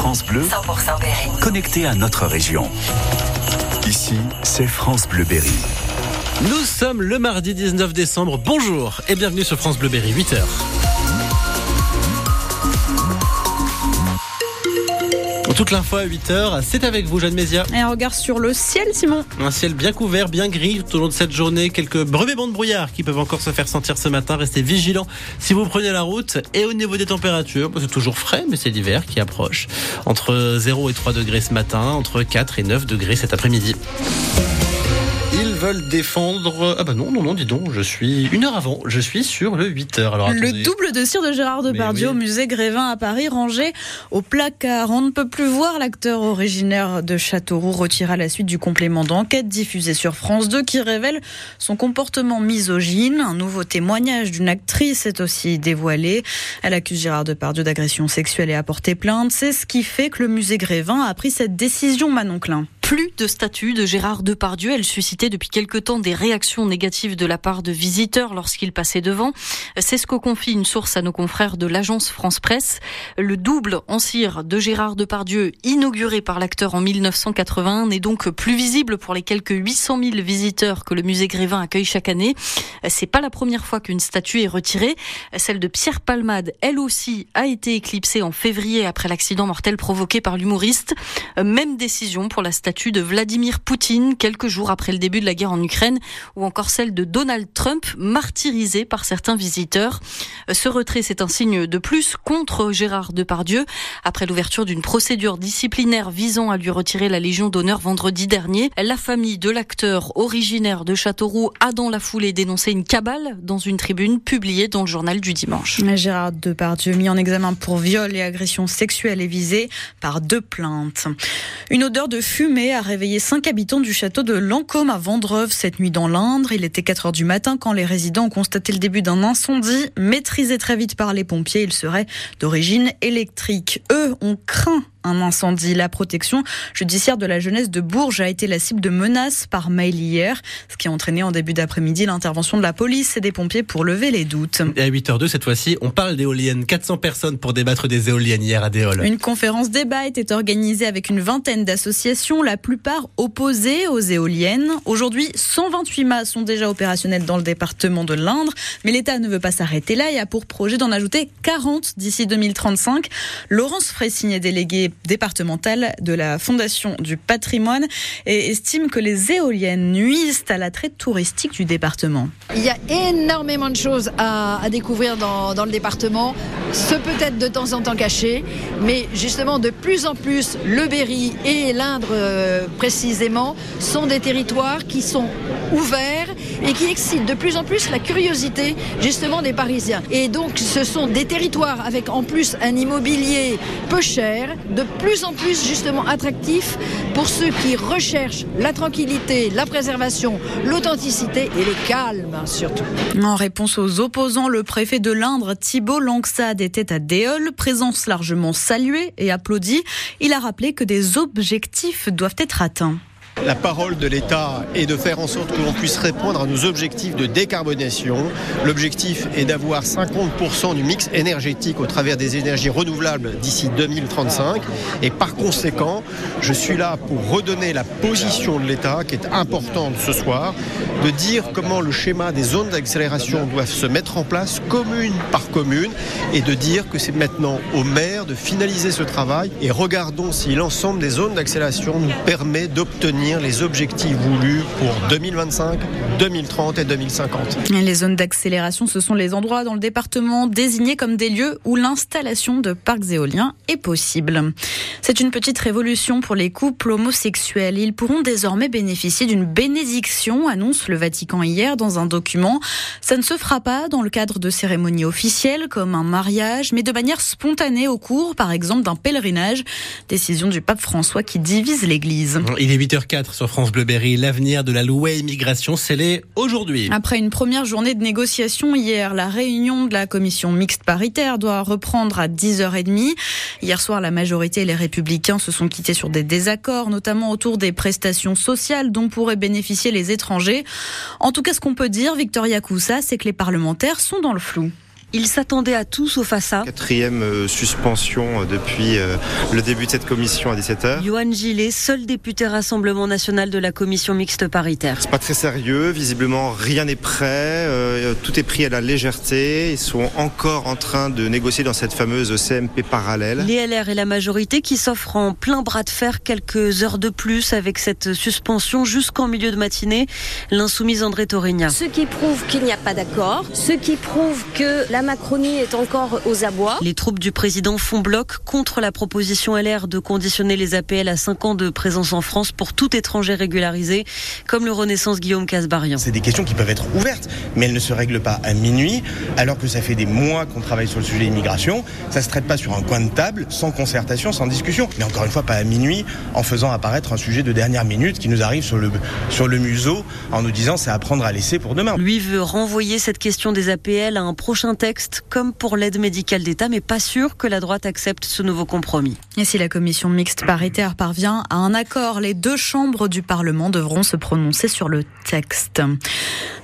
France Bleu, 100% Berry. connecté à notre région. Ici, c'est France Bleu Berry. Nous sommes le mardi 19 décembre. Bonjour et bienvenue sur France Bleu Berry, 8h. Toute l'info à 8h, c'est avec vous, Jeanne Mézia. Et un regard sur le ciel, Simon. Un ciel bien couvert, bien gris tout au long de cette journée. Quelques brevets bancs de brouillard qui peuvent encore se faire sentir ce matin. Restez vigilants si vous prenez la route. Et au niveau des températures, bah, c'est toujours frais, mais c'est l'hiver qui approche. Entre 0 et 3 degrés ce matin, entre 4 et 9 degrés cet après-midi. Veulent défendre. Ah bah non, non, non, dis donc, je suis une heure avant. Je suis sur le 8h. Alors, Le double de cire de Gérard Depardieu oui. au musée Grévin à Paris, rangé au placard. On ne peut plus voir l'acteur originaire de Châteauroux retiré à la suite du complément d'enquête diffusé sur France 2 qui révèle son comportement misogyne. Un nouveau témoignage d'une actrice est aussi dévoilé. Elle accuse Gérard Depardieu d'agression sexuelle et a porté plainte. C'est ce qui fait que le musée Grévin a pris cette décision, Manon Klein. Plus de statue de Gérard Depardieu. Elle suscitait depuis quelque temps des réactions négatives de la part de visiteurs lorsqu'il passait devant. C'est ce que confie une source à nos confrères de l'agence France Presse. Le double en cire de Gérard Depardieu, inauguré par l'acteur en 1981, n'est donc plus visible pour les quelques 800 000 visiteurs que le musée Grévin accueille chaque année. C'est pas la première fois qu'une statue est retirée. Celle de Pierre Palmade, elle aussi, a été éclipsée en février après l'accident mortel provoqué par l'humoriste. Même décision pour la statue de Vladimir Poutine quelques jours après le début de la guerre en Ukraine ou encore celle de Donald Trump martyrisé par certains visiteurs. Ce retrait, c'est un signe de plus contre Gérard Depardieu après l'ouverture d'une procédure disciplinaire visant à lui retirer la Légion d'honneur vendredi dernier. La famille de l'acteur originaire de Châteauroux a dans la foulée dénoncé une cabale dans une tribune publiée dans le journal du dimanche. Gérard Depardieu mis en examen pour viol et agression sexuelle est visé par deux plaintes. Une odeur de fumée a réveillé cinq habitants du château de Lancôme à Vendreuve cette nuit dans l'Indre. Il était 4 heures du matin quand les résidents ont constaté le début d'un incendie maîtrisé très vite par les pompiers. Il serait d'origine électrique. Eux ont craint un incendie. La protection judiciaire de la jeunesse de Bourges a été la cible de menaces par mail hier, ce qui a entraîné en début d'après-midi l'intervention de la police et des pompiers pour lever les doutes. Et à 8h02, cette fois-ci, on parle d'éoliennes. 400 personnes pour débattre des éoliennes hier à Déol. Une conférence débat était organisée avec une vingtaine d'associations, la plupart opposées aux éoliennes. Aujourd'hui, 128 mâts sont déjà opérationnels dans le département de l'Indre, mais l'État ne veut pas s'arrêter là et a pour projet d'en ajouter 40 d'ici 2035. Laurence Fressing, déléguée départementale de la Fondation du patrimoine, et estime que les éoliennes nuisent à l'attrait touristique du département. Il y a énormément de choses à, découvrir dans, le département, ce peut être de temps en temps caché, mais justement de plus en plus, le Berry et l'Indre euh, précisément sont des territoires qui sont ouverts et qui excitent de plus en plus la curiosité justement des Parisiens. Et donc ce sont des territoires avec en plus un immobilier peu cher, de plus en plus justement attractif pour ceux qui recherchent la tranquillité, la préservation, l'authenticité et le calme surtout. En réponse aux opposants, le préfet de l'Indre, Thibault Langsade, était à Déol, présence largement saluée et applaudie. Il a rappelé que des objectifs doivent être atteints. La parole de l'État est de faire en sorte que l'on puisse répondre à nos objectifs de décarbonation. L'objectif est d'avoir 50% du mix énergétique au travers des énergies renouvelables d'ici 2035. Et par conséquent, je suis là pour redonner la position de l'État, qui est importante ce soir, de dire comment le schéma des zones d'accélération doivent se mettre en place commune par commune et de dire que c'est maintenant aux maires de finaliser ce travail et regardons si l'ensemble des zones d'accélération nous permet d'obtenir les objectifs voulus pour 2025, 2030 et 2050. Et les zones d'accélération, ce sont les endroits dans le département désignés comme des lieux où l'installation de parcs éoliens est possible. C'est une petite révolution pour les couples homosexuels. Ils pourront désormais bénéficier d'une bénédiction, annonce le Vatican hier dans un document. Ça ne se fera pas dans le cadre de cérémonies officielles comme un mariage, mais de manière spontanée au cours, par exemple, d'un pèlerinage. Décision du pape François qui divise l'Église. Il est 8h04 sur France Bleu Berry. L'avenir de la loi immigration scellé aujourd'hui. Après une première journée de négociation hier, la réunion de la commission mixte paritaire doit reprendre à 10h30. Hier soir, la majorité et les républicains se sont quittés sur des désaccords, notamment autour des prestations sociales dont pourraient bénéficier les étrangers. En tout cas, ce qu'on peut dire, Victoria Coussa, c'est que les parlementaires sont dans le flou. Ils s'attendaient à tout sauf à ça. Quatrième euh, suspension depuis euh, le début de cette commission à 17h. Johan Gillet, seul député Rassemblement national de la commission mixte paritaire. C'est pas très sérieux, visiblement rien n'est prêt, euh, tout est pris à la légèreté. Ils sont encore en train de négocier dans cette fameuse CMP parallèle. Les LR et la majorité qui s'offrent en plein bras de fer quelques heures de plus avec cette suspension jusqu'en milieu de matinée. L'insoumise André Torigna. Ce qui prouve qu'il n'y a pas d'accord, ce qui prouve que la Macronie est encore aux abois. Les troupes du président font bloc contre la proposition LR de conditionner les APL à 5 ans de présence en France pour tout étranger régularisé, comme le Renaissance Guillaume Casbarian. C'est des questions qui peuvent être ouvertes, mais elles ne se règlent pas à minuit, alors que ça fait des mois qu'on travaille sur le sujet immigration. Ça se traite pas sur un coin de table, sans concertation, sans discussion. Mais encore une fois, pas à minuit, en faisant apparaître un sujet de dernière minute qui nous arrive sur le, sur le museau en nous disant c'est à prendre à laisser pour demain. Lui veut renvoyer cette question des APL à un prochain texte, comme pour l'aide médicale d'État, mais pas sûr que la droite accepte ce nouveau compromis. Et si la commission mixte paritaire parvient à un accord, les deux chambres du Parlement devront se prononcer sur le texte.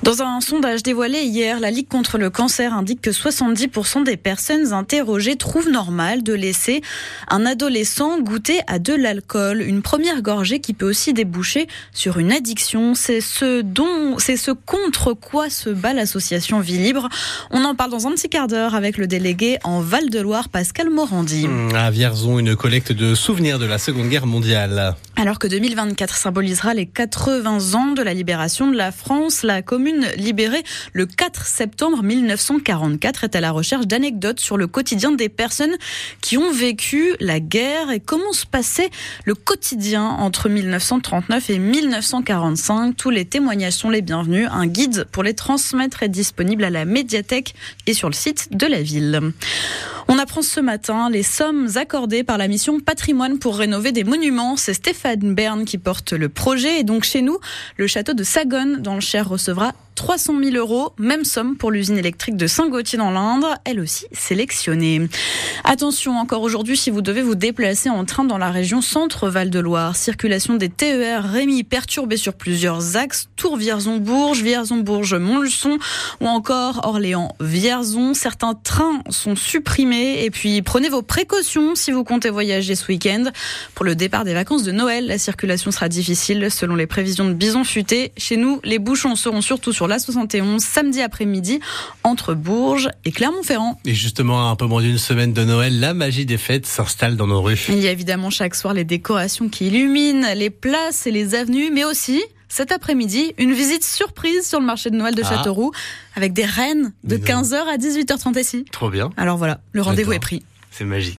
Dans un sondage dévoilé hier, la Ligue contre le cancer indique que 70% des personnes interrogées trouvent normal de laisser un adolescent goûter à de l'alcool, une première gorgée qui peut aussi déboucher sur une addiction. C'est ce dont, c'est ce contre quoi se bat l'association Vie Libre. On en parle dans un petit quart d'heure avec le délégué en Val-de-Loire, Pascal Morandi. Mmh, à Vierzon, une collecte de souvenirs de la Seconde Guerre mondiale. Alors que 2024 symbolisera les 80 ans de la libération de la France, la commune libérée le 4 septembre 1944 est à la recherche d'anecdotes sur le quotidien des personnes qui ont vécu la guerre et comment se passait le quotidien entre 1939 et 1945. Tous les témoignages sont les bienvenus. Un guide pour les transmettre est disponible à la médiathèque et sur le site de la ville. On apprend ce matin les sommes accordées par la mission Patrimoine pour rénover des monuments. C'est Stéphane Bern qui porte le projet. Et donc chez nous, le château de Sagonne dans le Cher recevra 300 000 euros, même somme pour l'usine électrique de Saint-Gauthier dans l'Indre, elle aussi sélectionnée. Attention encore aujourd'hui si vous devez vous déplacer en train dans la région centre-Val de Loire. Circulation des TER Rémy perturbée sur plusieurs axes, Tours-Vierzon-Bourges, Vierzon-Bourges-Montluçon ou encore Orléans-Vierzon. Certains trains sont supprimés et puis prenez vos précautions si vous comptez voyager ce week-end. Pour le départ des vacances de Noël, la circulation sera difficile selon les prévisions de Bison Futé. Chez nous, les bouchons seront surtout sur la 71 samedi après-midi entre Bourges et Clermont-Ferrand. Et justement, à un peu moins d'une semaine de Noël, la magie des fêtes s'installe dans nos rues. Il y a évidemment chaque soir les décorations qui illuminent les places et les avenues, mais aussi cet après-midi, une visite surprise sur le marché de Noël de ah. Châteauroux avec des rennes de 15h à 18h30 ici. Trop bien. Alors voilà, le rendez-vous est pris. C'est magique.